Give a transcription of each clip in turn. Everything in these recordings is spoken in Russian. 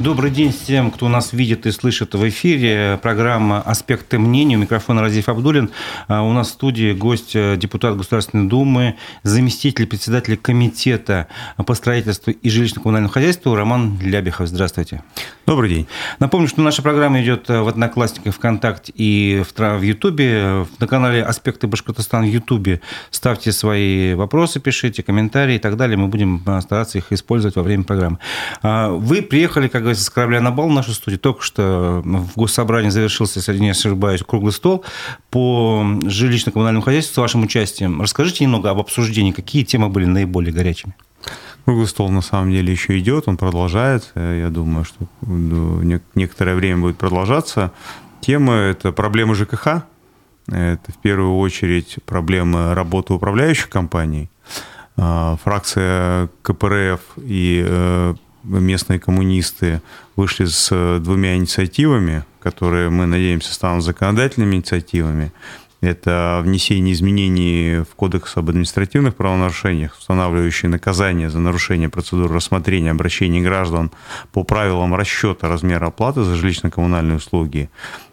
Добрый день всем, кто нас видит и слышит в эфире. Программа «Аспекты мнений». У микрофона Разиф Абдулин. А у нас в студии гость, э, депутат Государственной Думы, заместитель председателя комитета по строительству и жилищно-коммунальному хозяйству Роман Лябихов. Здравствуйте. Добрый день. Напомню, что наша программа идет э, в Одноклассниках, ВКонтакте и в Ютубе. На канале «Аспекты Башкортостана» в Ютубе ставьте свои вопросы, пишите, комментарии и так далее. Мы будем э, стараться их использовать во время программы. А вы приехали, как говорится, с корабля на бал в нашу студию. Только что в Госсобрании завершился, если не ошибаюсь, круглый стол по жилищно-коммунальному хозяйству с вашим участием. Расскажите немного об обсуждении. Какие темы были наиболее горячими? Круглый стол на самом деле еще идет, он продолжается. Я думаю, что некоторое время будет продолжаться. Тема – это проблемы ЖКХ. Это в первую очередь проблемы работы управляющих компаний. А, фракция КПРФ и э, местные коммунисты вышли с э, двумя инициативами, которые, мы надеемся, станут законодательными инициативами. Это внесение изменений в Кодекс об административных правонарушениях, устанавливающие наказание за нарушение процедуры рассмотрения обращений граждан по правилам расчета размера оплаты за жилищно-коммунальные услуги.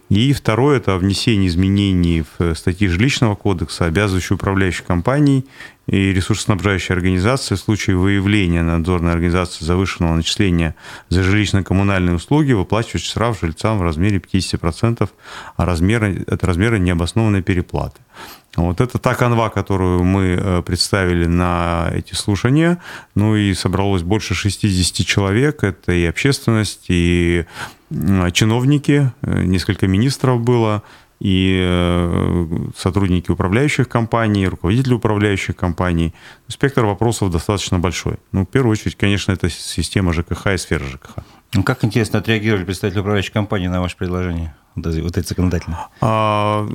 И второе – это внесение изменений в статьи жилищного кодекса, обязывающие управляющих компаний и ресурсоснабжающие организации в случае выявления надзорной организации завышенного начисления за жилищно-коммунальные услуги выплачивать штраф жильцам в размере 50% от размера, от размера необоснованной переплаты. Вот это та канва, которую мы э, представили на эти слушания. Ну и собралось больше 60 человек. Это и общественность, и чиновники, э, несколько министров было, и э, сотрудники управляющих компаний, руководители управляющих компаний. Спектр вопросов достаточно большой. Ну, в первую очередь, конечно, это система ЖКХ и сфера ЖКХ. Ну, как интересно отреагировали представители управляющей компании на ваше предложение? вот эти законодательные? А,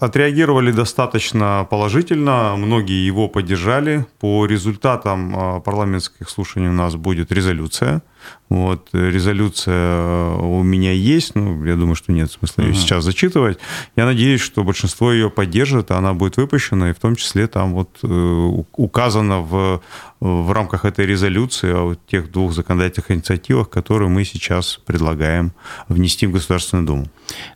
отреагировали достаточно положительно, многие его поддержали. По результатам а, парламентских слушаний у нас будет резолюция – вот, резолюция у меня есть, ну, я думаю, что нет смысла ее uh-huh. сейчас зачитывать. Я надеюсь, что большинство ее поддержит, она будет выпущена, и в том числе там вот э, указано в, в рамках этой резолюции о тех двух законодательных инициативах, которые мы сейчас предлагаем внести в Государственную Думу.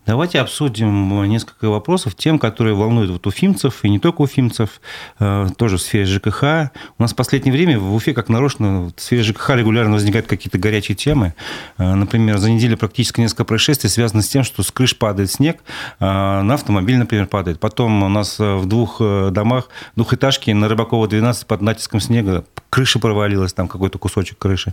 Давайте обсудим несколько вопросов, тем, которые волнуют вот уфимцев, и не только уфимцев, э, тоже в сфере ЖКХ. У нас в последнее время в Уфе, как нарочно, в сфере ЖКХ регулярно возникают какие-то горячие темы. Э, например, за неделю практически несколько происшествий связано с тем, что с крыш падает снег, э, на автомобиль, например, падает. Потом у нас э, в двух домах двухэтажки на Рыбакова 12 под натиском снега крыша провалилась, там какой-то кусочек крыши.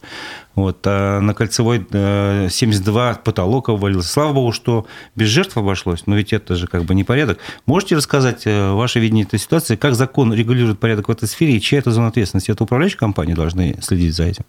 Вот. А на Кольцевой 72 потолок обвалился. Слава богу, что без жертв обошлось, но ведь это же как бы не порядок. Можете рассказать ваше видение этой ситуации, как закон регулирует порядок в этой сфере и чья это зона ответственности? Это управляющие компании должны следить за этим?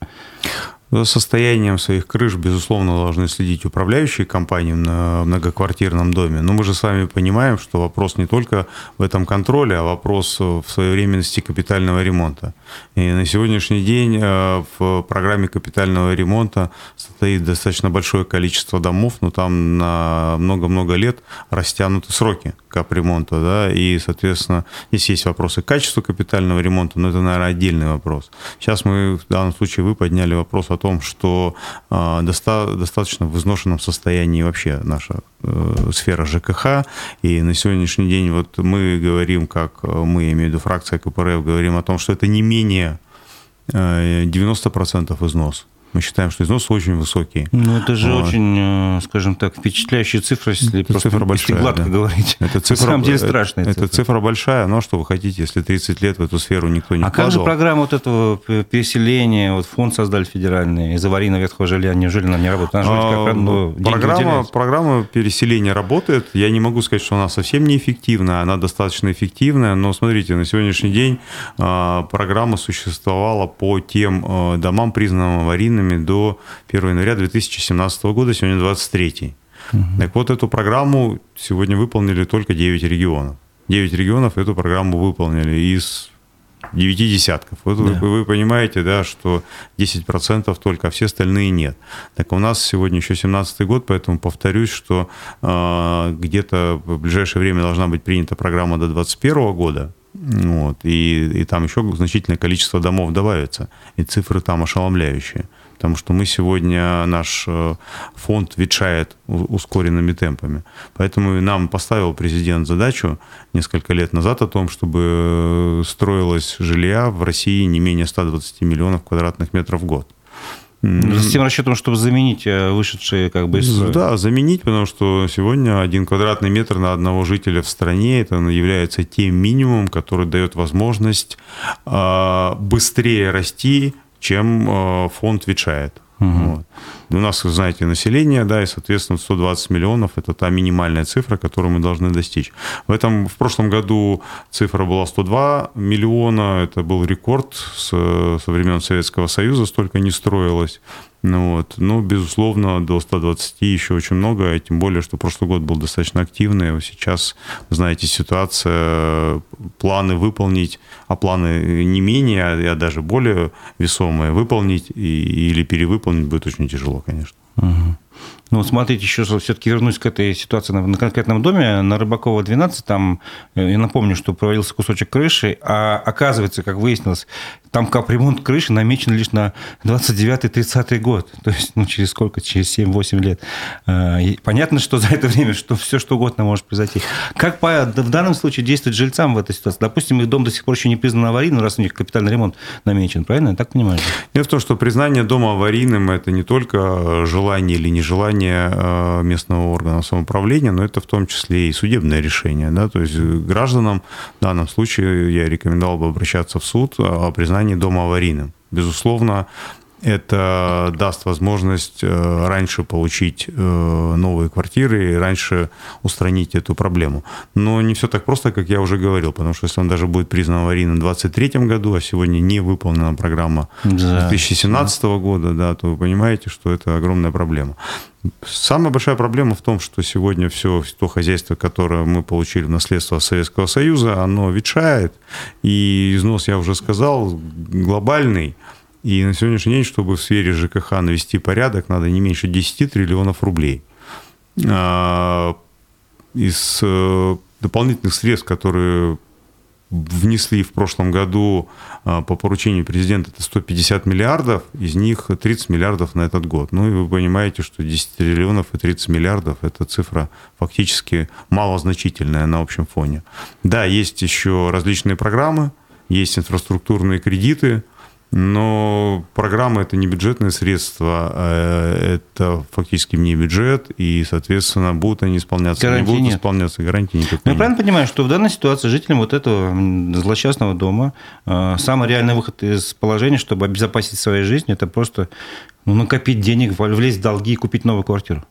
За состоянием своих крыш, безусловно, должны следить управляющие компании на многоквартирном доме. Но мы же с вами понимаем, что вопрос не только в этом контроле, а вопрос в своевременности капитального ремонта. И на сегодняшний день э, в программе капитального ремонта стоит достаточно большое количество домов, но там на много-много лет растянуты сроки капремонта, да, и, соответственно, здесь есть вопросы качества капитального ремонта, но это, наверное, отдельный вопрос. Сейчас мы, в данном случае, вы подняли вопрос о том, что э, доста- достаточно в изношенном состоянии вообще наша э, сфера ЖКХ, и на сегодняшний день вот мы говорим, как мы, я имею в виду фракция КПРФ, говорим о том, что это не менее 90% э, износ мы считаем, что износ очень высокий. Ну, это же вот. очень, э, скажем так, впечатляющая цифра, если это просто цифра большая, если гладко да. говорить. Это цифра, На самом деле страшная это, цифра. Это цифра большая, но что вы хотите, если 30 лет в эту сферу никто не А вкладывал. как же программа вот этого переселения, вот фонд создали федеральный, из аварийного ветхого жилья, неужели она не работает? Она же как ну, программа, программа переселения работает. Я не могу сказать, что она совсем неэффективная, она достаточно эффективная, но смотрите, на сегодняшний день а, программа существовала по тем а, домам, признанным аварийным аварийными до 1 января 2017 года, сегодня 23 угу. Так вот, эту программу сегодня выполнили только 9 регионов. 9 регионов эту программу выполнили из девяти десятков. Вот да. вы, вы понимаете, да, что 10% только, а все остальные нет. Так у нас сегодня еще 17 год, поэтому повторюсь, что э, где-то в ближайшее время должна быть принята программа до 2021 года, вот, и, и там еще значительное количество домов добавится, и цифры там ошеломляющие. Потому что мы сегодня, наш э, фонд ветшает ускоренными темпами. Поэтому нам поставил президент задачу несколько лет назад о том, чтобы строилось жилья в России не менее 120 миллионов квадратных метров в год. С тем расчетом, чтобы заменить э, вышедшие как бы из строя. Да, заменить, потому что сегодня один квадратный метр на одного жителя в стране это является тем минимумом, который дает возможность а, быстрее расти, чем а, фонд ветшает. Угу. Вот. У нас, знаете, население, да, и, соответственно, 120 миллионов – это та минимальная цифра, которую мы должны достичь. В этом, в прошлом году цифра была 102 миллиона, это был рекорд с, со времен Советского Союза, столько не строилось. Ну, вот. Но, безусловно, до 120 еще очень много, тем более, что прошлый год был достаточно активный. Сейчас, знаете, ситуация, планы выполнить, а планы не менее, а даже более весомые, выполнить и, или перевыполнить будет очень тяжело, конечно. Угу. Ну, смотрите, еще все-таки вернусь к этой ситуации на, на конкретном доме. На Рыбакова 12, там, э, я напомню, что провалился кусочек крыши, а оказывается, как выяснилось, там капремонт крыши намечен лишь на 29-30 год. То есть, ну, через сколько? Через 7-8 лет. А, и понятно, что за это время что все что угодно может произойти. Как по, в данном случае действовать жильцам в этой ситуации? Допустим, их дом до сих пор еще не признан аварийным, раз у них капитальный ремонт намечен, правильно? Я так понимаю? Дело в том, что признание дома аварийным – это не только желание или нежелание э, местного органа самоуправления, но это в том числе и судебное решение. Да? То есть гражданам в данном случае я рекомендовал бы обращаться в суд о признании признании дома аварийным. Безусловно, это даст возможность э, раньше получить э, новые квартиры и раньше устранить эту проблему. Но не все так просто, как я уже говорил, потому что если он даже будет признан аварийным в 2023 году, а сегодня не выполнена программа да. 2017 да. года, да, то вы понимаете, что это огромная проблема. Самая большая проблема в том, что сегодня все то хозяйство, которое мы получили в наследство Советского Союза, оно ветшает, и износ, я уже сказал, глобальный. И на сегодняшний день, чтобы в сфере ЖКХ навести порядок, надо не меньше 10 триллионов рублей. А, из э, дополнительных средств, которые внесли в прошлом году а, по поручению президента это 150 миллиардов, из них 30 миллиардов на этот год. Ну и вы понимаете, что 10 триллионов и 30 миллиардов – это цифра фактически малозначительная на общем фоне. Да, есть еще различные программы, есть инфраструктурные кредиты – но программа это не бюджетные средства, а это фактически не бюджет, и, соответственно, будут они исполняться, гарантии не будут нет. исполняться, гарантии никакой ну, Я правильно понимаю, что в данной ситуации жителям вот этого злосчастного дома э, самый реальный выход из положения, чтобы обезопасить свою жизнь, это просто ну, накопить денег, влезть в долги и купить новую квартиру?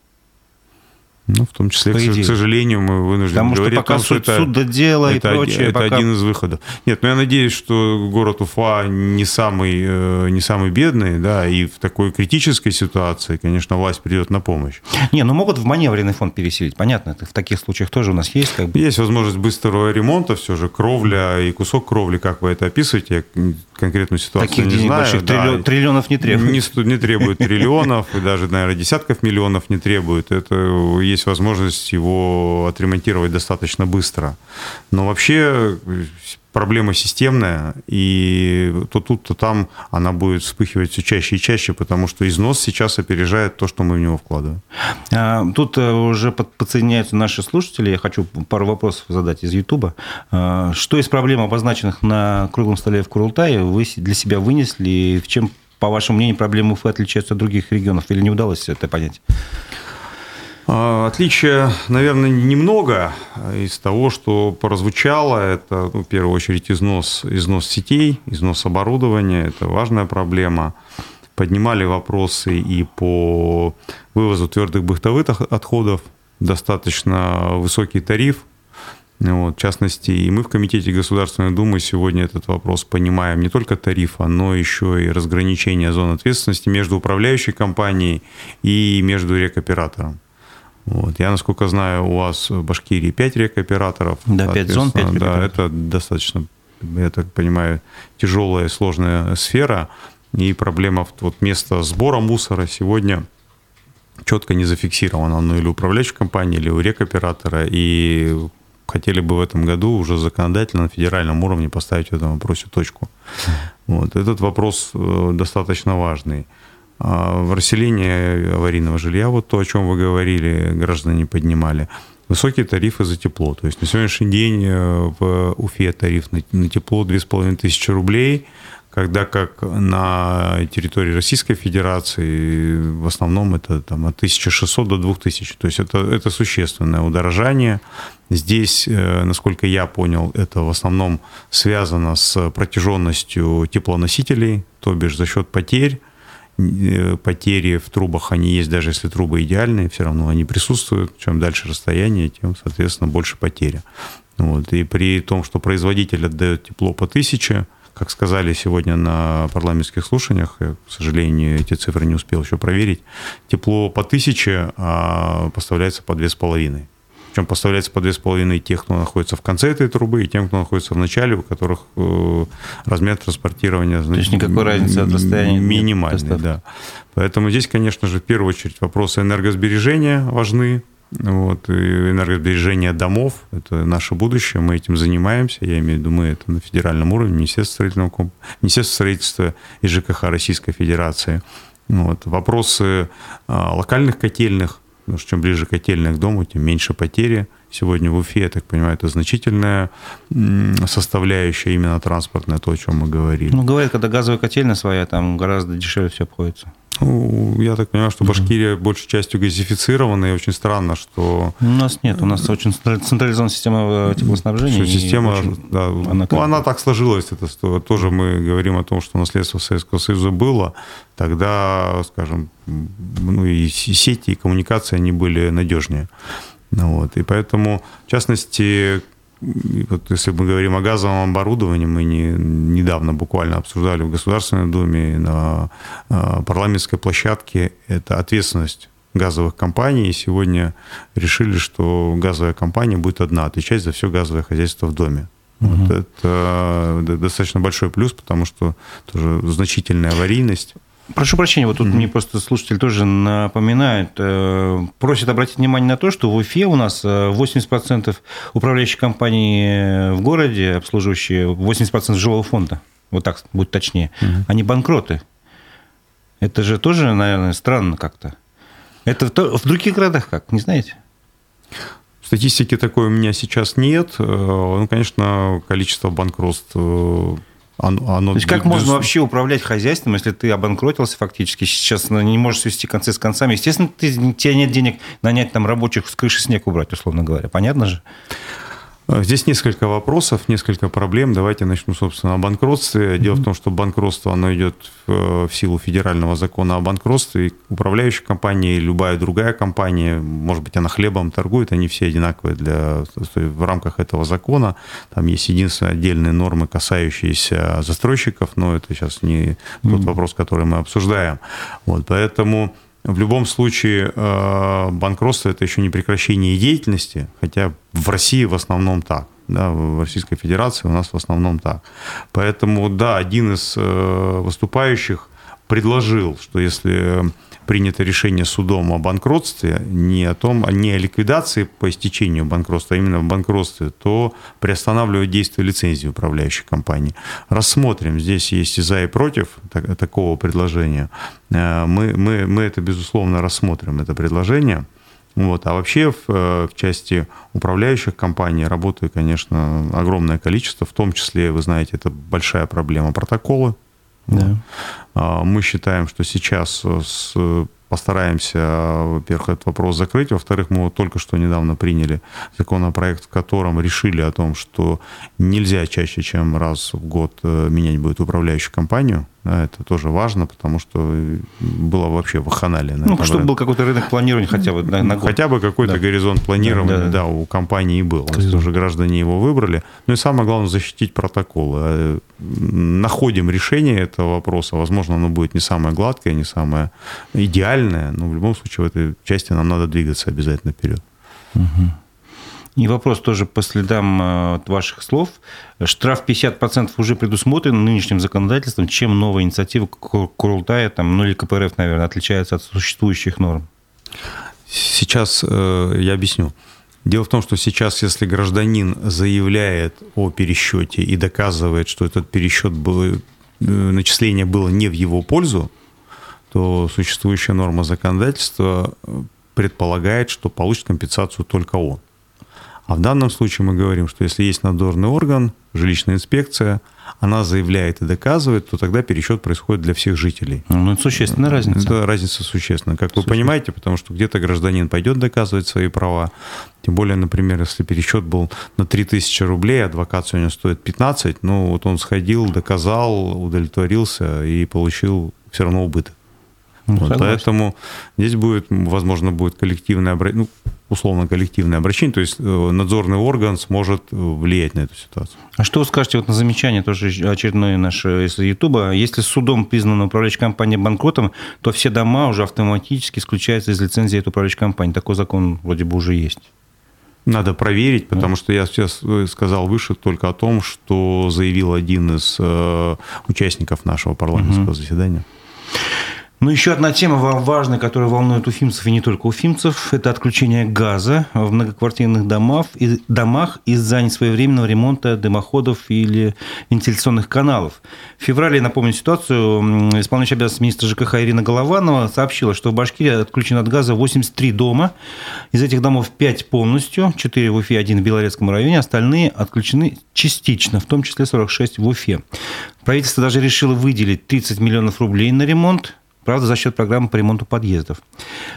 Ну, в том числе, к, к сожалению, мы вынуждены Потому говорить что пока о том, суд, что это, суд дело это, и прочее. Это пока... один из выходов. Нет, но ну, я надеюсь, что город Уфа не самый, э, не самый бедный, да, и в такой критической ситуации, конечно, власть придет на помощь. Не, ну могут в маневренный фонд переселить, понятно, это в таких случаях тоже у нас есть. Как бы... Есть возможность быстрого ремонта, все же кровля и кусок кровли, как вы это описываете, конкретную ситуацию Таких не знаю. больших да, триллионов не требует. Не, не требует триллионов, и даже, наверное, десятков миллионов не требует. Это есть возможность его отремонтировать достаточно быстро. Но вообще проблема системная, и то тут, то там она будет вспыхивать все чаще и чаще, потому что износ сейчас опережает то, что мы в него вкладываем. А, тут э, уже подсоединяются наши слушатели. Я хочу пару вопросов задать из Ютуба. А, что из проблем, обозначенных на круглом столе в Курултае, вы для себя вынесли? В чем, по вашему мнению, проблемы Уфы отличаются от других регионов? Или не удалось это понять? А, отличия, наверное, немного из того, что прозвучало. Это, ну, в первую очередь, износ, износ сетей, износ оборудования. Это важная проблема. Поднимали вопросы и по вывозу твердых бытовых отходов. Достаточно высокий тариф. Вот, в частности, и мы в Комитете Государственной Думы сегодня этот вопрос понимаем не только тарифа, но еще и разграничение зон ответственности между управляющей компанией и между рекоператором. Вот. Я, насколько знаю, у вас в Башкирии 5 рекоператоров. Да, 5 зон, 5 Да, это достаточно, я так понимаю, тяжелая и сложная сфера. И проблема вот места сбора мусора сегодня четко не зафиксировано, ну или управляющей компании, или у рекоператора. И хотели бы в этом году уже законодательно на федеральном уровне поставить в этом вопросе точку. Вот. Этот вопрос э, достаточно важный. А в расселении аварийного жилья, вот то, о чем вы говорили, граждане поднимали, высокие тарифы за тепло. То есть на сегодняшний день э, в Уфе тариф на тепло 2500 рублей – когда как на территории Российской Федерации в основном это там, от 1600 до 2000. То есть это, это существенное удорожание. Здесь, э, насколько я понял, это в основном связано с протяженностью теплоносителей, то бишь за счет потерь. Э, потери в трубах, они есть, даже если трубы идеальные, все равно они присутствуют. Чем дальше расстояние, тем, соответственно, больше потеря. Вот. И при том, что производитель отдает тепло по 1000, как сказали сегодня на парламентских слушаниях, я, к сожалению, эти цифры не успел еще проверить, тепло по тысяче а поставляется по две с половиной. Причем поставляется по две с половиной тех, кто находится в конце этой трубы, и тем, кто находится в начале, у которых э, размер транспортирования значит, То есть никакой разницы от расстояния минимальный, да. Поэтому здесь, конечно же, в первую очередь вопросы энергосбережения важны, вот, и энергосбережение домов – это наше будущее, мы этим занимаемся, я имею в виду мы, это на федеральном уровне, Министерство, строительного, Министерство строительства и ЖКХ Российской Федерации. Вот. Вопросы а, локальных котельных, потому что чем ближе котельная к дому, тем меньше потери. Сегодня в Уфе, я так понимаю, это значительная составляющая именно транспортная, то, о чем мы говорили. Ну, говорят, когда газовая котельная своя, там гораздо дешевле все обходится. Ну, я так понимаю, что Башкирия mm-hmm. большей частью газифицирована, и очень странно, что... У нас нет, у нас очень централизованная система э, теплоснабжения. Система, очень... да, она, ну, она так сложилась, это что, тоже мы говорим о том, что наследство Советского Союза было, тогда, скажем, ну и сети, и коммуникации, они были надежнее. Ну, вот, и поэтому, в частности, вот если мы говорим о газовом оборудовании, мы не, недавно буквально обсуждали в Государственной Думе на э, парламентской площадке, это ответственность газовых компаний. И сегодня решили, что газовая компания будет одна отвечать за все газовое хозяйство в доме. Угу. Вот это достаточно большой плюс, потому что тоже значительная аварийность. Прошу прощения, вот тут mm-hmm. мне просто слушатель тоже напоминает, э, просит обратить внимание на то, что в Уфе у нас 80% э, управляющих компаний э, в городе, обслуживающие 80% жилого фонда, вот так будет точнее, mm-hmm. они банкроты. Это же тоже, наверное, странно как-то. Это в других городах как, не знаете? Статистики такой у меня сейчас нет. Ну, конечно, количество банкротств оно, оно То есть как можно вообще управлять хозяйством, если ты обанкротился фактически, сейчас не можешь свести концы с концами? Естественно, ты, у тебя нет денег нанять там рабочих с крыши снег убрать, условно говоря. Понятно же? Здесь несколько вопросов, несколько проблем. Давайте начну, собственно, о банкротстве. Дело mm-hmm. в том, что банкротство, оно идет в, в силу федерального закона о банкротстве. И управляющая компания и любая другая компания, может быть, она хлебом торгует, они все одинаковые для, в рамках этого закона. Там есть единственные отдельные нормы, касающиеся застройщиков, но это сейчас не mm-hmm. тот вопрос, который мы обсуждаем. Вот, поэтому в любом случае, э, банкротство – это еще не прекращение деятельности, хотя в России в основном так. Да, в Российской Федерации у нас в основном так. Поэтому, да, один из э, выступающих предложил, что если принято решение судом о банкротстве, не о том, не о ликвидации по истечению банкротства, а именно в банкротстве, то приостанавливать действие лицензии управляющей компании. Рассмотрим, здесь есть и за, и против такого предложения. Э, мы, мы, мы это, безусловно, рассмотрим, это предложение. Вот. А вообще в, э, в части управляющих компаний работает, конечно, огромное количество, в том числе, вы знаете, это большая проблема протоколы да. А, мы считаем, что сейчас с постараемся, во-первых, этот вопрос закрыть. Во-вторых, мы вот только что недавно приняли законопроект, в котором решили о том, что нельзя чаще, чем раз в год э, менять будет управляющую компанию. Да, это тоже важно, потому что было вообще ваханалия. Ну, чтобы рынок. был какой-то рынок планирования хотя бы на, на год. Хотя бы какой-то да. горизонт планирования, да, да, да. да, у компании был. Горизонт. Уже граждане его выбрали. Ну и самое главное, защитить протоколы. Э, находим решение этого вопроса. Возможно, оно будет не самое гладкое, не самое идеальное, но в любом случае в этой части нам надо двигаться обязательно вперед. Угу. И вопрос тоже по следам э, ваших слов. Штраф 50% уже предусмотрен нынешним законодательством. Чем новая инициатива Курултая, там, ну или КПРФ, наверное, отличается от существующих норм? Сейчас э, я объясню. Дело в том, что сейчас, если гражданин заявляет о пересчете и доказывает, что этот пересчет был, начисление было не в его пользу, то существующая норма законодательства предполагает, что получит компенсацию только он. А в данном случае мы говорим, что если есть надзорный орган, жилищная инспекция, она заявляет и доказывает, то тогда пересчет происходит для всех жителей. Ну, это существенная разница. Это разница существенная, как вы понимаете, потому что где-то гражданин пойдет доказывать свои права. Тем более, например, если пересчет был на 3000 рублей, адвокат сегодня стоит 15, ну вот он сходил, доказал, удовлетворился и получил все равно убыток. Ну, вот, поэтому здесь будет, возможно, будет коллективное обращение, ну, условно коллективное обращение, то есть э, надзорный орган сможет э, влиять на эту ситуацию. А что вы скажете вот на замечание тоже очередное наше из Ютуба? Если судом признана управляющая компания банкротом, то все дома уже автоматически исключаются из лицензии этой управляющей компании. Такой закон вроде бы уже есть. Надо проверить, потому что я сейчас э, сказал выше только о том, что заявил один из э, участников нашего парламентского угу. заседания. Ну, еще одна тема важная, которая волнует уфимцев и не только уфимцев, это отключение газа в многоквартирных домах, и, домах из-за несвоевременного ремонта дымоходов или вентиляционных каналов. В феврале, напомню ситуацию, исполняющий обязанности министра ЖКХ Ирина Голованова сообщила, что в Башкирии отключено от газа 83 дома. Из этих домов 5 полностью, 4 в Уфе, 1 в Белорецком районе, остальные отключены частично, в том числе 46 в Уфе. Правительство даже решило выделить 30 миллионов рублей на ремонт правда, за счет программы по ремонту подъездов.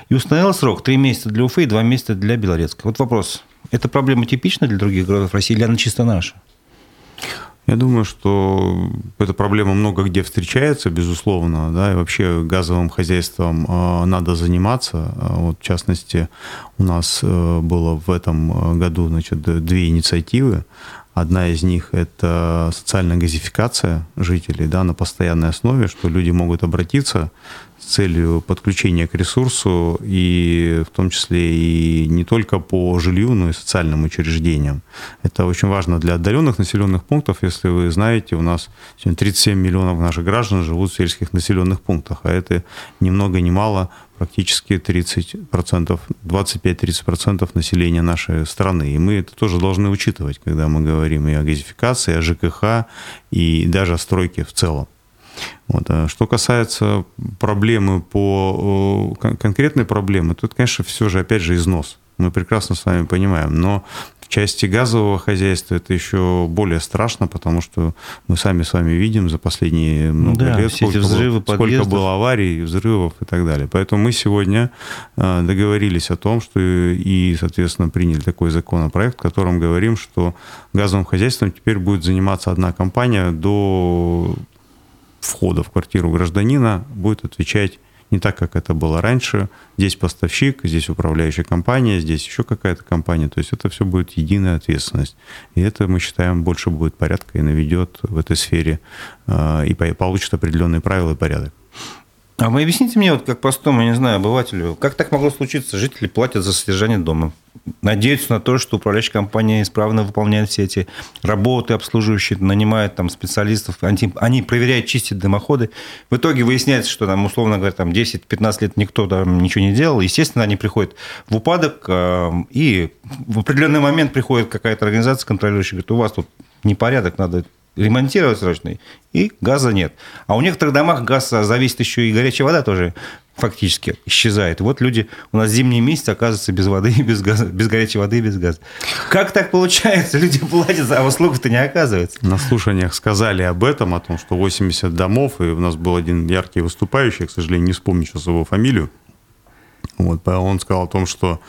И установил срок 3 месяца для Уфы и 2 месяца для Белорецка. Вот вопрос. Это проблема типична для других городов России или она чисто наша? Я думаю, что эта проблема много где встречается, безусловно, да, и вообще газовым хозяйством э, надо заниматься. А вот, в частности, у нас э, было в этом году значит, две инициативы. Одна из них – это социальная газификация жителей да, на постоянной основе, что люди могут обратиться с целью подключения к ресурсу, и в том числе и не только по жилью, но и социальным учреждениям. Это очень важно для отдаленных населенных пунктов. Если вы знаете, у нас сегодня 37 миллионов наших граждан живут в сельских населенных пунктах, а это ни много ни мало практически 30%, 25-30% населения нашей страны. И мы это тоже должны учитывать, когда мы говорим и о газификации, и о ЖКХ, и даже о стройке в целом. Вот. А что касается проблемы по конкретной проблемы, тут, конечно, все же, опять же, износ. Мы прекрасно с вами понимаем. Но части газового хозяйства это еще более страшно, потому что мы сами с вами видим за последние много да, лет, сколько, взрывы было, сколько было аварий, взрывов и так далее. Поэтому мы сегодня а, договорились о том, что и, соответственно, приняли такой законопроект, в котором говорим, что газовым хозяйством теперь будет заниматься одна компания до входа в квартиру гражданина, будет отвечать не так, как это было раньше. Здесь поставщик, здесь управляющая компания, здесь еще какая-то компания. То есть это все будет единая ответственность. И это, мы считаем, больше будет порядка и наведет в этой сфере э, и получит определенные правила и порядок. А вы объясните мне, вот как простому, я не знаю, обывателю, как так могло случиться? Жители платят за содержание дома, надеются на то, что управляющая компания исправно выполняет все эти работы обслуживающие, нанимает там специалистов, они, они проверяют, чистят дымоходы. В итоге выясняется, что там, условно говоря, там 10-15 лет никто там ничего не делал. Естественно, они приходят в упадок, э, и в определенный момент приходит какая-то организация контролирующая, говорит, у вас тут непорядок, надо ремонтировать срочно, и газа нет. А у некоторых домах газ зависит еще и горячая вода тоже фактически исчезает. И вот люди у нас зимние месяцы оказываются без воды, без, газа, без горячей воды и без газа. Как так получается? Люди платят, а услуг-то не оказывается. На слушаниях сказали об этом, о том, что 80 домов, и у нас был один яркий выступающий, к сожалению, не вспомню сейчас его фамилию, вот, он сказал о том, что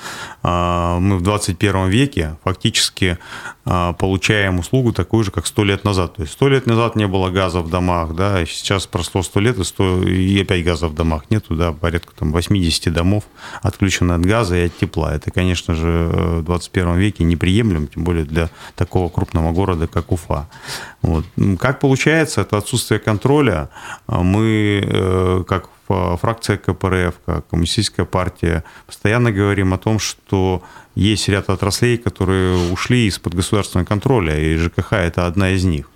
э, мы в 21 веке фактически э, получаем услугу такую же, как 100 лет назад. То есть 100 лет назад не было газа в домах, да, сейчас прошло 100 лет, и, 100, и опять газа в домах нету, да, порядка там 80 домов отключены от газа и от тепла. Это, конечно же, в 21 веке неприемлемо, тем более для такого крупного города, как Уфа. Вот. Как получается, это отсутствие контроля. Мы, э, как фракция КПРФ, коммунистическая партия, постоянно говорим о том, что есть ряд отраслей, которые ушли из-под государственного контроля, и ЖКХ – это одна из них.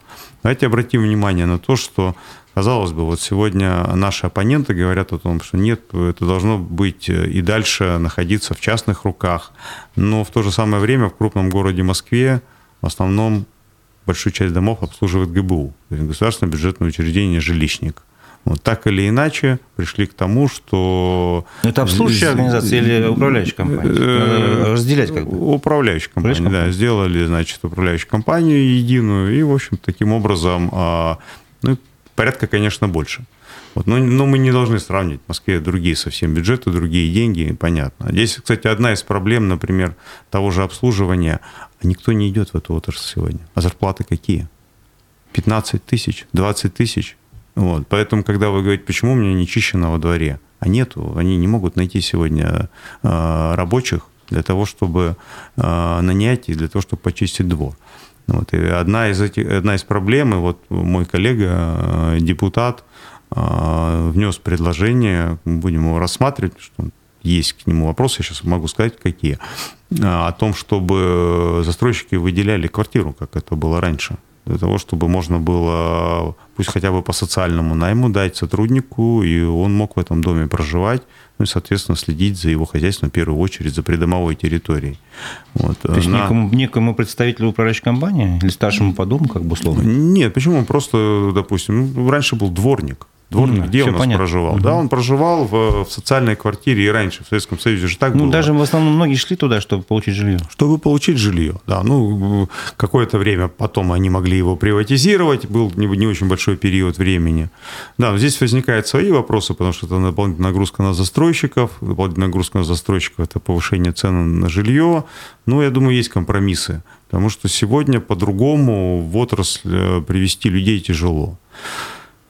Давайте обратим внимание на то, что, казалось бы, вот сегодня наши оппоненты говорят о том, что нет, это должно быть и дальше находиться в частных руках, но в то же самое время в крупном городе Москве в основном большую часть домов обслуживает ГБУ, то есть государственное бюджетное учреждение «Жилищник». Вот так или иначе пришли к тому, что... Это обслуживающая организация или управляющая компания? Надо разделять как бы. Управляющая компания, да. Сделали, значит, управляющую компанию единую, и, в общем, таким образом, а, ну, порядка, конечно, больше. Вот, но, но мы не должны сравнивать в Москве другие совсем бюджеты, другие деньги, понятно. Здесь, кстати, одна из проблем, например, того же обслуживания, никто не идет в эту отрасль сегодня. А зарплаты какие? 15 тысяч, 20 тысяч. Вот. Поэтому, когда вы говорите, почему у меня не чищено во дворе, а нету, они не могут найти сегодня э, рабочих для того, чтобы э, нанять и для того, чтобы почистить двор. Вот. И одна из, этих, одна из проблем, вот мой коллега, э, депутат, внес предложение, будем его рассматривать, что есть к нему вопросы, я сейчас могу сказать, какие, о том, чтобы застройщики выделяли квартиру, как это было раньше для того, чтобы можно было, пусть хотя бы по социальному найму дать сотруднику, и он мог в этом доме проживать, ну и, соответственно, следить за его хозяйством в первую очередь, за придомовой территорией. Вот. То есть На... некому, некому представителю управляющей компании или старшему по дому, как бы условно? Нет, почему? Просто, допустим, раньше был дворник, Дворник mm, где у нас понятно. проживал? Угу. Да, он проживал в, в социальной квартире и раньше в Советском Союзе же так ну, было. Ну, даже в основном многие шли туда, чтобы получить жилье. Чтобы получить жилье, да. Ну, какое-то время потом они могли его приватизировать, был не, не очень большой период времени. Да, но здесь возникают свои вопросы, потому что это дополнительная нагрузка на застройщиков, дополнительная нагрузка на застройщиков – это повышение цен на жилье. Ну, я думаю, есть компромиссы, потому что сегодня по-другому в отрасль э, привести людей тяжело.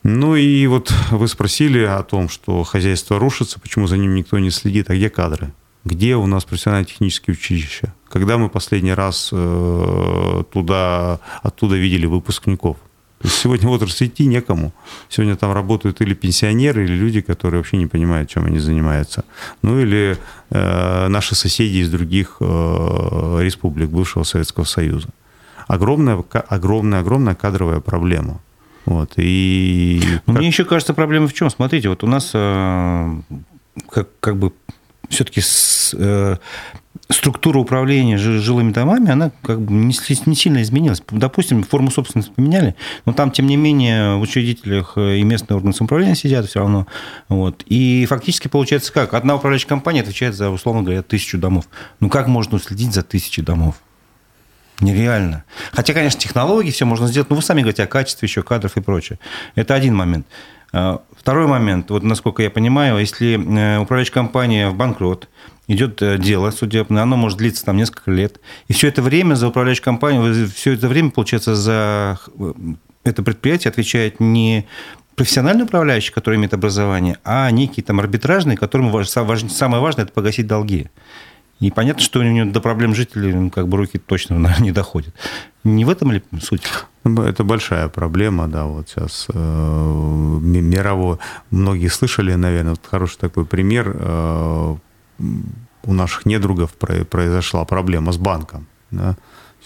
Ну и вот вы спросили о том, что хозяйство рушится, почему за ним никто не следит, а где кадры? Где у нас профессионально-технические училища? Когда мы последний раз э, туда, оттуда видели выпускников? Сегодня отрасль идти некому. Сегодня там работают или пенсионеры, или люди, которые вообще не понимают, чем они занимаются. Ну или э, наши соседи из других э, республик бывшего Советского Союза. Огромная, огромная, огромная кадровая проблема. Вот, и как... Мне еще кажется, проблема в чем? Смотрите, вот у нас э, как, как бы все-таки э, структура управления жилыми домами, она как бы не, не сильно изменилась. Допустим, форму собственности поменяли, но там, тем не менее, в учредителях э, и местные органы самоуправления сидят все равно. Вот. И фактически получается как? Одна управляющая компания отвечает за, условно говоря, тысячу домов. Ну, как можно уследить за тысячи домов? Нереально. Хотя, конечно, технологии все можно сделать, но вы сами говорите о качестве еще кадров и прочее. Это один момент. А, второй момент, вот насколько я понимаю, если э, управляющая компания в банкрот, идет э, дело судебное, оно может длиться там несколько лет, и все это время за управляющую компанию, все это время, получается, за э, это предприятие отвечает не профессиональный управляющий, который имеет образование, а некий там арбитражный, которому самое важное – это погасить долги. И понятно, что у него до проблем жителей ну, как бы руки точно не доходят. Не в этом ли суть? Это большая проблема, да, вот сейчас э, мировой, многие слышали, наверное, вот хороший такой пример, э, у наших недругов произошла проблема с банком, да,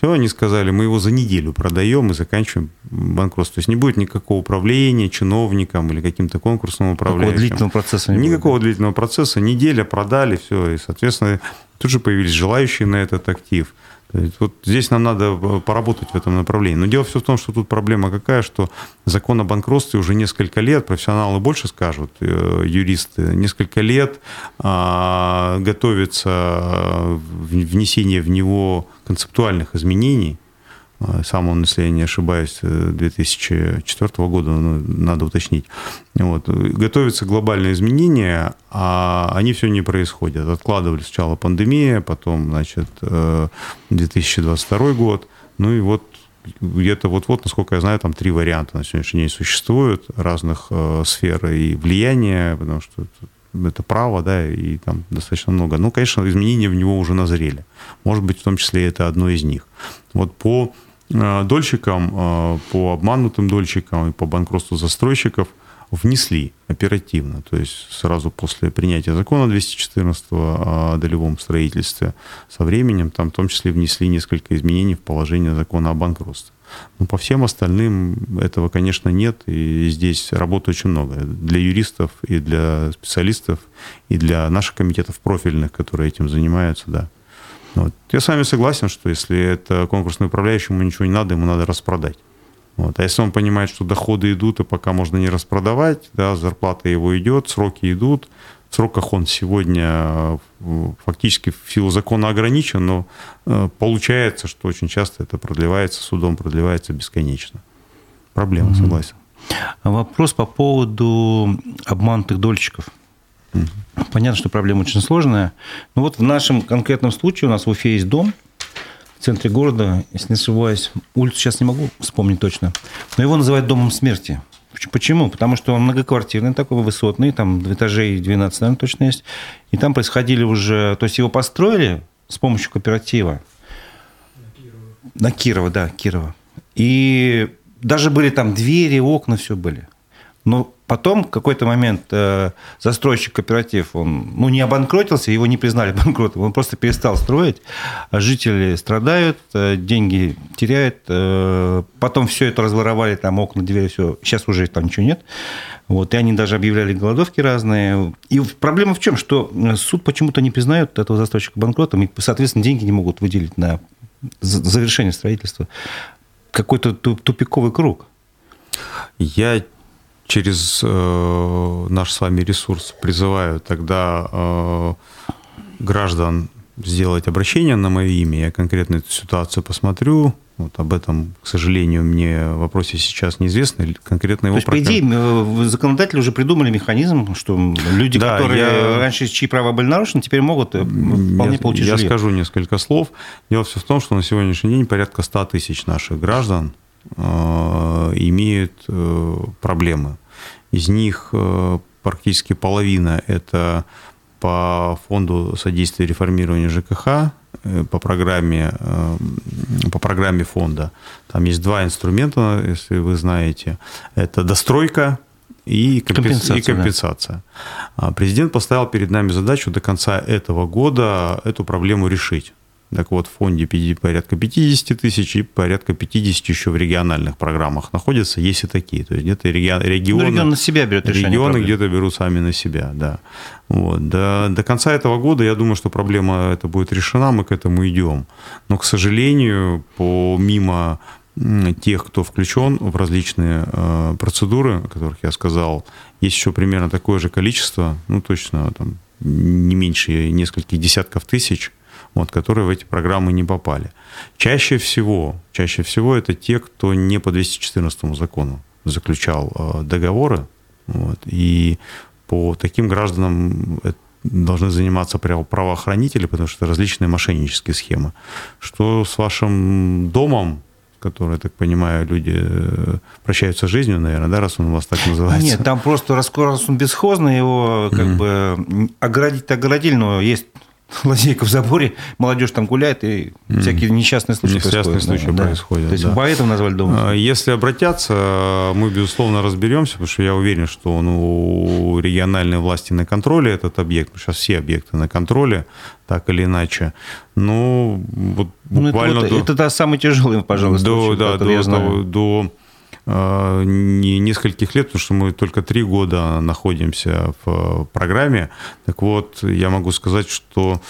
все, они сказали, мы его за неделю продаем и заканчиваем банкротство. То есть не будет никакого управления чиновником или каким-то конкурсным управляющим. Никакого длительного процесса не Никакого будет. длительного процесса. Неделя продали, все. И, соответственно, тут же появились желающие на этот актив. Вот здесь нам надо э, поработать в этом направлении. Но дело все в том, что тут проблема какая, что закон о банкротстве уже несколько лет, профессионалы больше скажут, э, юристы, несколько лет а, готовится э, внесение в него концептуальных изменений – сам он, если я не ошибаюсь, 2004 э, года, ну, надо уточнить. Вот. Готовятся глобальные изменения, а они все не происходят. Откладывали сначала пандемия, потом, значит, 2022 э, год. Ну и вот где-то вот-вот, насколько я знаю, там три варианта на сегодняшний день существуют разных э, сфер и влияния, потому что это право, да, и там достаточно много. Ну, конечно, изменения в него уже назрели. Может быть, в том числе это одно из них. Вот по Э, дольщикам, э, по обманутым дольщикам и по банкротству застройщиков внесли оперативно, то есть сразу после принятия закона 214 о долевом строительстве со временем, там в том числе внесли несколько изменений в положение закона о банкротстве. Но по всем остальным этого, конечно, нет, и здесь работы очень много. Для юристов и для специалистов, и для наших комитетов профильных, которые этим занимаются, да. Вот. Я с вами согласен, что если это конкурсный управляющий, ему ничего не надо, ему надо распродать. Вот. А если он понимает, что доходы идут, и пока можно не распродавать, да, зарплата его идет, сроки идут, в сроках он сегодня э, фактически в силу закона ограничен, но э, получается, что очень часто это продлевается, судом продлевается бесконечно. Проблема, согласен. Вопрос по поводу обманутых дольщиков. Mm-hmm. Понятно, что проблема очень сложная. Но вот в нашем конкретном случае у нас в Уфе есть дом в центре города, если не ошибаюсь, улицу сейчас не могу вспомнить точно, но его называют домом смерти. Почему? Потому что он многоквартирный такой, высотный, там этажей 12, наверное, точно есть. И там происходили уже... То есть его построили с помощью кооператива. На Кирова. На Кирова, да, Кирова. И даже были там двери, окна, все были. Но потом, в какой-то момент, э, застройщик кооператив, он ну, не обанкротился, его не признали банкротом, он просто перестал строить, а жители страдают, э, деньги теряют, э, потом все это разворовали, там окна, двери, все, сейчас уже там ничего нет. Вот, и они даже объявляли голодовки разные. И проблема в чем? Что суд почему-то не признает этого застройщика банкротом, и, соответственно, деньги не могут выделить на завершение строительства. Какой-то тупиковый круг. Я через э, наш с вами ресурс призываю тогда э, граждан сделать обращение на мое имя. Я конкретно эту ситуацию посмотрю. Вот об этом, к сожалению, мне в вопросе сейчас неизвестно. Конкретно его То есть, по идее, законодатели уже придумали механизм, что люди, да, которые я... раньше чьи права были нарушены, теперь могут э, вполне я, получить Я жилье. скажу несколько слов. Дело все в том, что на сегодняшний день порядка 100 тысяч наших граждан имеют э, проблемы. Из них э, практически половина – это по фонду содействия реформированию ЖКХ, э, по программе, э, по программе фонда. Там есть два инструмента, если вы знаете. Это достройка и компенсация. И компенсация. Да. Президент поставил перед нами задачу до конца этого года эту проблему решить. Так вот, в фонде порядка 50 тысяч и порядка 50 еще в региональных программах находятся, есть и такие. То есть где-то регионы... Ну, регион на себя берет решение Регионы где-то берут сами на себя, да. Вот. До, до конца этого года я думаю, что проблема эта будет решена, мы к этому идем. Но, к сожалению, помимо тех, кто включен в различные э, процедуры, о которых я сказал, есть еще примерно такое же количество, ну точно там не меньше нескольких десятков тысяч, вот, которые в эти программы не попали. Чаще всего, чаще всего это те, кто не по 214 закону заключал э, договоры, вот, и по таким гражданам должны заниматься правоохранители, потому что это различные мошеннические схемы. Что с вашим домом, который, я так понимаю, люди э, прощаются с жизнью, наверное, да, раз он у вас так называется? Нет, там просто раз он бесхозный, его как mm-hmm. бы оградить оградили, но есть лазейка в заборе, молодежь там гуляет, и mm. всякие несчастные случаи несчастные происходят. случаи да, происходят, То есть да. поэтому назвали дом. А, если обратятся, мы, безусловно, разберемся, потому что я уверен, что ну, у региональной власти на контроле этот объект, сейчас все объекты на контроле, так или иначе. Ну, вот буквально... Ну, это, вот, до, это самый тяжелый, пожалуй, до, случай, да, до, до, до Э, не нескольких лет, потому что мы только три года находимся в программе. Так вот, я могу сказать, что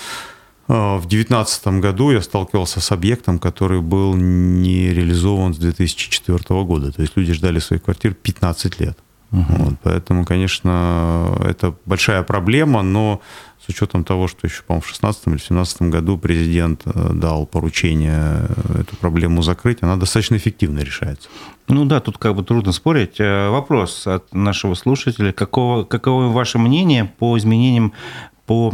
э, в 2019 году я сталкивался с объектом, который был не реализован с 2004 года. То есть люди ждали своих квартир 15 лет. Угу. Вот, поэтому, конечно, это большая проблема, но с учетом того, что еще, по-моему, в 2016 или 2017 году президент э, дал поручение эту проблему закрыть, она достаточно эффективно решается. Ну да, тут как бы трудно спорить. Э, вопрос от нашего слушателя. Какого, каково ваше мнение по изменениям по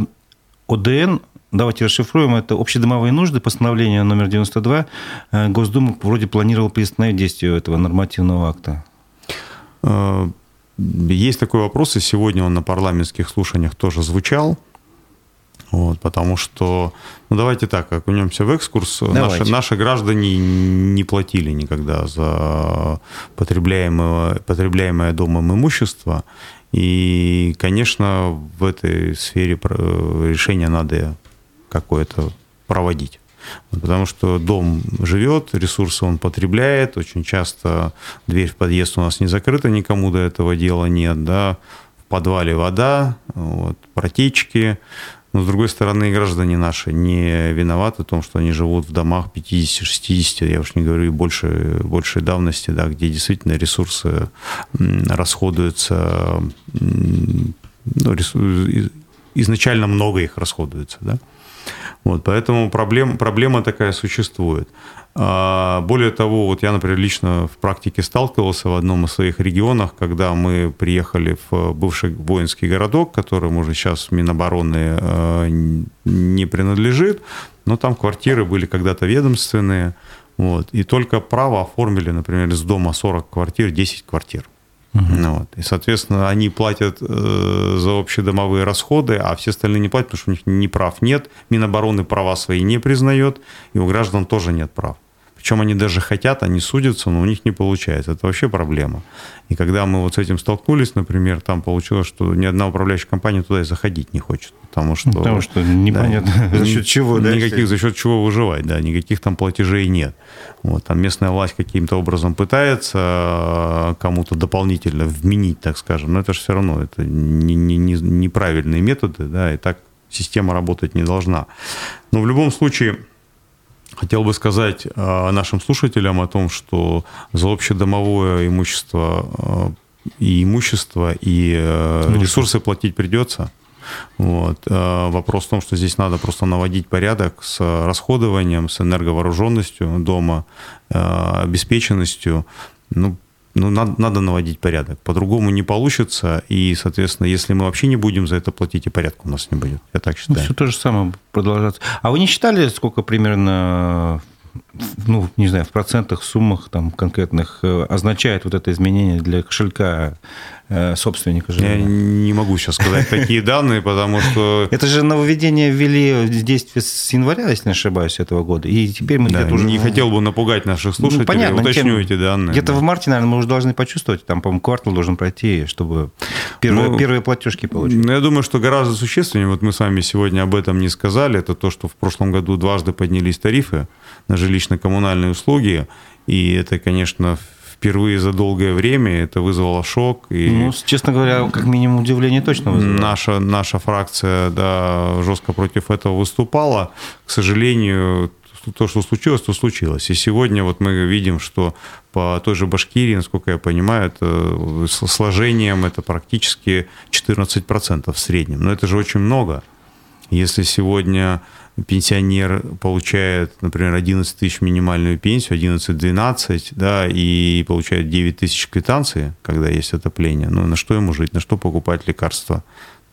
ОДН Давайте расшифруем. Это общедомовые нужды, постановление номер 92. Э, Госдума вроде планировала приостановить действие этого нормативного акта. Есть такой вопрос, и сегодня он на парламентских слушаниях тоже звучал. Вот, потому что, ну давайте так, окунемся в экскурс. Наши, наши граждане не платили никогда за потребляемое, потребляемое домом имущество. И, конечно, в этой сфере решение надо какое-то проводить. Потому что дом живет, ресурсы он потребляет, очень часто дверь в подъезд у нас не закрыта, никому до этого дела нет, да, в подвале вода, вот, протечки, Но, с другой стороны, и граждане наши не виноваты в том, что они живут в домах 50-60, я уж не говорю, и больше, большей давности, да, где действительно ресурсы расходуются, ну, ресурсы, изначально много их расходуется. Да? Вот, поэтому проблем, проблема такая существует. А, более того, вот я, например, лично в практике сталкивался в одном из своих регионах, когда мы приехали в бывший воинский городок, которому уже сейчас Минобороны э, не принадлежит, но там квартиры были когда-то ведомственные, вот, и только право оформили, например, из дома 40 квартир, 10 квартир. Угу. Вот. И, соответственно, они платят э, за общедомовые расходы, а все остальные не платят, потому что у них ни прав нет. Минобороны права свои не признает, и у граждан тоже нет прав. Причем они даже хотят, они судятся, но у них не получается. Это вообще проблема. И когда мы вот с этим столкнулись, например, там получилось, что ни одна управляющая компания туда и заходить не хочет. Потому что, потому что непонятно, да, за счет чего. Да, никаких, за счет чего выживать, да, никаких там платежей нет. Вот, там местная власть каким-то образом пытается э, кому-то дополнительно вменить, так скажем, но это же все равно это не, не, не, неправильные методы, да, и так система работать не должна. Но в любом случае Хотел бы сказать э, нашим слушателям о том, что за общедомовое имущество э, и имущество, и э, ресурсы платить придется. Вот. Вопрос в том, что здесь надо просто наводить порядок с расходованием, с энерговооруженностью дома, обеспеченностью. Ну, ну, надо, надо наводить порядок. По-другому не получится. И, соответственно, если мы вообще не будем за это платить, и порядка у нас не будет. Я так считаю. Ну, все то же самое продолжаться. А вы не считали, сколько примерно ну, не знаю, в процентах, суммах там конкретных э, означает вот это изменение для кошелька собственника жилья? Я не могу сейчас сказать такие данные, потому что... Это же нововведение ввели в действие с января, если не ошибаюсь, этого года. И теперь мы где-то уже... Не хотел бы напугать наших ну, слушателей, ну, понятно, уточню эти данные. Где-то в марте, наверное, мы уже должны почувствовать, там, по-моему, квартал должен пройти, чтобы первые, ну, первые платежки получить. Ну, я думаю, что гораздо существеннее, вот мы с вами сегодня об этом не сказали, это то, что в прошлом году дважды поднялись тарифы на жилищно-коммунальные услуги. И это, конечно, впервые за долгое время это вызвало шок. И ну, честно говоря, как минимум удивление точно вызвало. Наша, наша фракция да, жестко против этого выступала. К сожалению, то, что случилось, то случилось. И сегодня вот мы видим, что по той же Башкирии, насколько я понимаю, это сложением это практически 14% в среднем. Но это же очень много. Если сегодня пенсионер получает, например, 11 тысяч минимальную пенсию, 11-12, да, и получает 9 тысяч квитанции, когда есть отопление, ну, на что ему жить, на что покупать лекарства?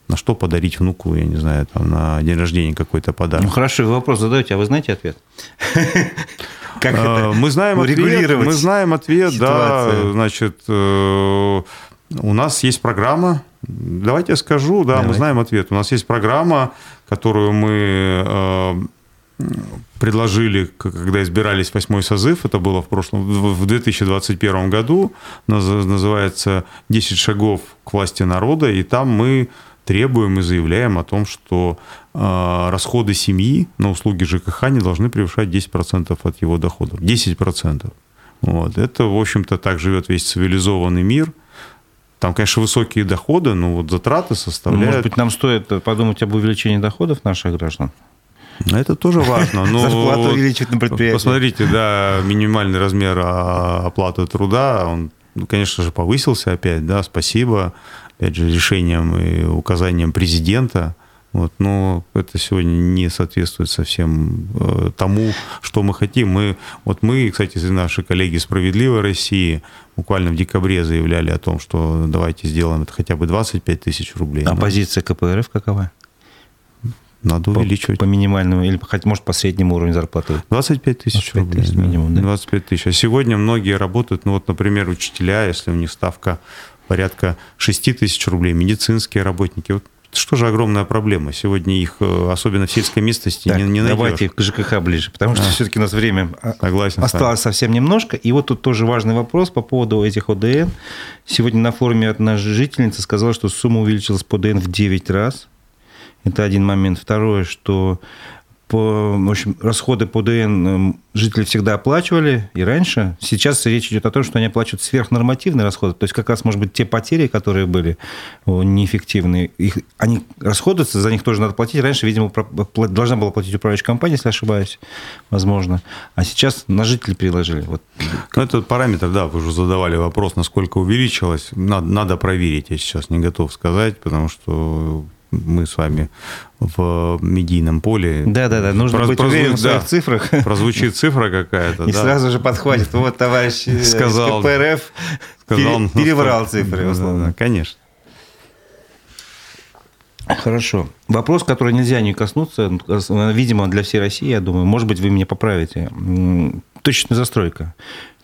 На что подарить внуку, я не знаю, там, на день рождения какой-то подарок? Ну, хорошо, вы вопрос задаете, а вы знаете ответ? Как это мы знаем ответ, мы знаем ответ, да, значит, э, у нас есть программа, давайте я скажу, да, Давай. мы знаем ответ. У нас есть программа, которую мы э, предложили, когда избирались восьмой созыв, это было в прошлом, в 2021 году, называется «10 шагов к власти народа», и там мы требуем и заявляем о том, что э, расходы семьи на услуги ЖКХ не должны превышать 10% от его доходов. 10%. Вот. Это, в общем-то, так живет весь цивилизованный мир – там, конечно, высокие доходы, но вот затраты составляют... Может быть, нам стоит подумать об увеличении доходов наших граждан? Это тоже важно. Но Зарплату увеличить на предприятии. Посмотрите, да, минимальный размер а, оплаты труда, он, ну, конечно же, повысился опять, да, спасибо, опять же, решением и указанием президента. Вот, но это сегодня не соответствует совсем э, тому, что мы хотим. Мы, вот мы, кстати, наши коллеги «Справедливой России» буквально в декабре заявляли о том, что давайте сделаем это хотя бы 25 тысяч рублей. А позиция КПРФ какова? Надо увеличивать. По, по минимальному, или может, по среднему уровню зарплаты? 25 тысяч 25 рублей. Тысяч минимум, да? 25 тысяч. А сегодня многие работают, ну вот, например, учителя, если у них ставка порядка 6 тысяч рублей, медицинские работники. Вот что же огромная проблема. Сегодня их, э, особенно в сельской местности, так, не, не найдешь. Давайте к ЖКХ ближе, потому что а. все-таки у нас время а, Согласен осталось совсем немножко. И вот тут тоже важный вопрос по поводу этих ОДН. Сегодня на форуме одна жительница сказала, что сумма увеличилась по ОДН в 9 раз. Это один момент. Второе, что по, в общем, расходы по ДН жители всегда оплачивали и раньше. Сейчас речь идет о том, что они оплачивают сверхнормативные расходы. То есть как раз, может быть, те потери, которые были неэффективные, их, они расходуются, за них тоже надо платить. Раньше, видимо, должна была платить управляющая компания, если ошибаюсь, возможно. А сейчас на жителей переложили. Вот. Ну, этот параметр, да, вы уже задавали вопрос, насколько увеличилось. Надо, надо проверить, я сейчас не готов сказать, потому что мы с вами в медийном поле. Да-да-да, нужно Проз, быть уверенным в своих да, цифрах. Прозвучит цифра какая-то. И да. сразу же подхватит, вот товарищ сказал, КПРФ сказал, переврал цифры, условно. Да, да, конечно. Хорошо. Вопрос, который нельзя не коснуться, видимо, для всей России, я думаю, может быть, вы меня поправите. Точечная застройка.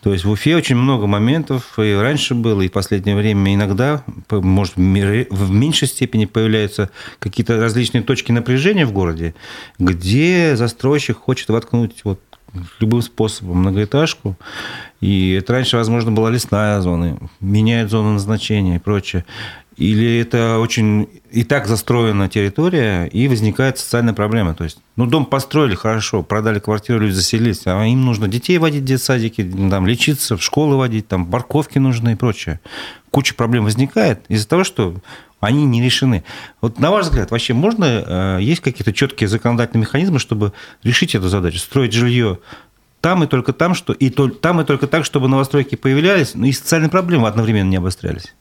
То есть в Уфе очень много моментов, и раньше было, и в последнее время иногда, может, в меньшей степени появляются какие-то различные точки напряжения в городе, где застройщик хочет воткнуть вот любым способом многоэтажку. И это раньше, возможно, была лесная зона, меняет зону назначения и прочее. Или это очень и так застроена территория, и возникает социальная проблема. То есть, ну, дом построили хорошо, продали квартиру, люди заселились, а им нужно детей водить в детсадики, там, лечиться, в школы водить, там, парковки нужны и прочее. Куча проблем возникает из-за того, что они не решены. Вот на ваш взгляд, вообще можно, э, есть какие-то четкие законодательные механизмы, чтобы решить эту задачу, строить жилье там и только там, что и то, там и только так, чтобы новостройки появлялись, но и социальные проблемы одновременно не обострялись?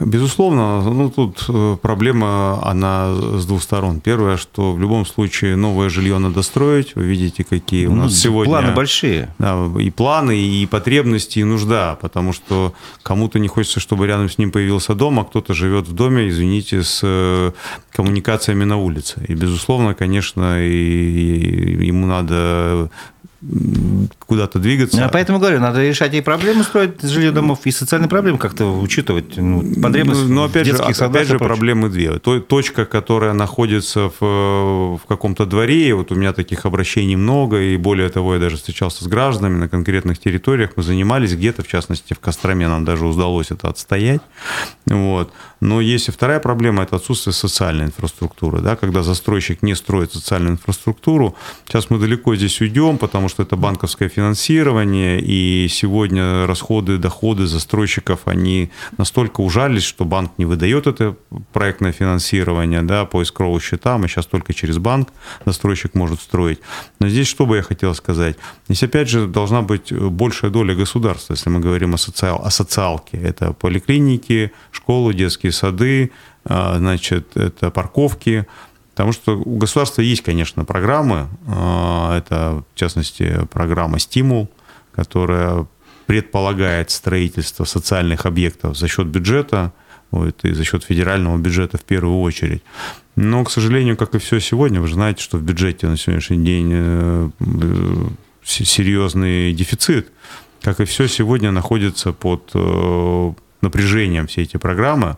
Безусловно, ну тут э, проблема, она с двух сторон. Первое, что в любом случае новое жилье надо строить. Вы видите, какие у нас ну, сегодня... Планы большие. Да, и планы, и потребности, и нужда. Потому что кому-то не хочется, чтобы рядом с ним появился дом, а кто-то живет в доме, извините, с э, коммуникациями на улице. И, безусловно, конечно, и, и ему надо куда-то двигаться. Я поэтому говорю, надо решать и проблемы строить жилье домов, и социальные проблемы как-то учитывать. Ну, потребность Но опять же, опять же проблемы две. Точка, которая находится в, в каком-то дворе, и вот у меня таких обращений много, и более того, я даже встречался с гражданами на конкретных территориях, мы занимались где-то, в частности, в Костроме нам даже удалось это отстоять. Вот. Но есть и вторая проблема – это отсутствие социальной инфраструктуры. Да? Когда застройщик не строит социальную инфраструктуру, сейчас мы далеко здесь уйдем, потому что это банковское финансирование, и сегодня расходы, доходы застройщиков, они настолько ужались, что банк не выдает это проектное финансирование да, по искровым счетам, и сейчас только через банк застройщик может строить. Но здесь что бы я хотел сказать? Здесь опять же должна быть большая доля государства, если мы говорим о, социал, о социалке. Это поликлиники, школы, детские сады, а, значит, это парковки, Потому что у государства есть, конечно, программы. А, это, в частности, программа «Стимул», которая предполагает строительство социальных объектов за счет бюджета, вот, и за счет федерального бюджета в первую очередь. Но, к сожалению, как и все сегодня, вы же знаете, что в бюджете на сегодняшний день э, серьезный дефицит. Как и все сегодня находится под э, напряжением все эти программы.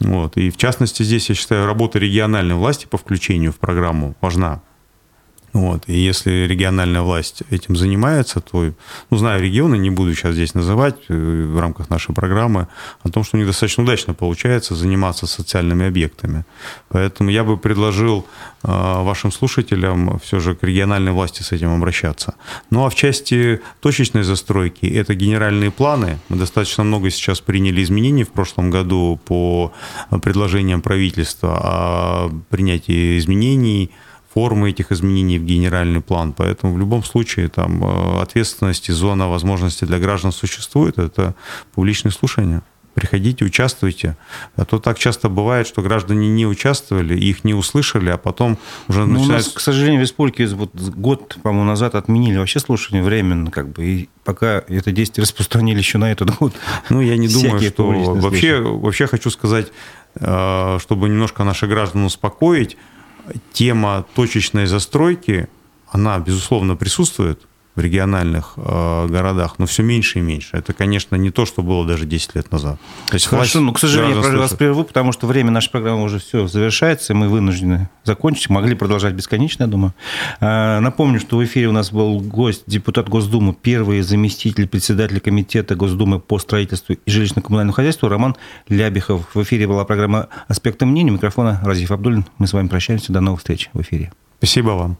Вот. И в частности здесь, я считаю, работа региональной власти по включению в программу важна. Вот. И если региональная власть этим занимается, то, ну, знаю регионы, не буду сейчас здесь называть э, в рамках нашей программы, о том, что у них достаточно удачно получается заниматься социальными объектами. Поэтому я бы предложил э, вашим слушателям все же к региональной власти с этим обращаться. Ну, а в части точечной застройки, это генеральные планы. Мы достаточно много сейчас приняли изменений в прошлом году по предложениям правительства о принятии изменений – формы этих изменений в генеральный план. Поэтому в любом случае там э, ответственность и зона возможности для граждан существует. Это публичные слушания. Приходите, участвуйте. А то так часто бывает, что граждане не участвовали, их не услышали, а потом уже ну, начинают... У нас, к сожалению, в республике вот год, по-моему, назад отменили вообще слушание временно, как бы, и пока это действие распространили еще на этот год. Ну, я не думаю, что... Вообще, вообще хочу сказать, э, чтобы немножко наших граждан успокоить, тема точечной застройки, она, безусловно, присутствует в региональных э, городах, но все меньше и меньше. Это, конечно, не то, что было даже 10 лет назад. То есть Хорошо, но, к сожалению, я вас прерву, потому что время нашей программы уже все завершается, и мы вынуждены закончить. Могли продолжать бесконечно, я думаю. А, напомню, что в эфире у нас был гость, депутат Госдумы, первый заместитель председателя комитета Госдумы по строительству и жилищно-коммунальному хозяйству Роман Лябихов. В эфире была программа «Аспекты мнений». Микрофона Разиф Абдулин. Мы с вами прощаемся. До новых встреч в эфире. Спасибо вам.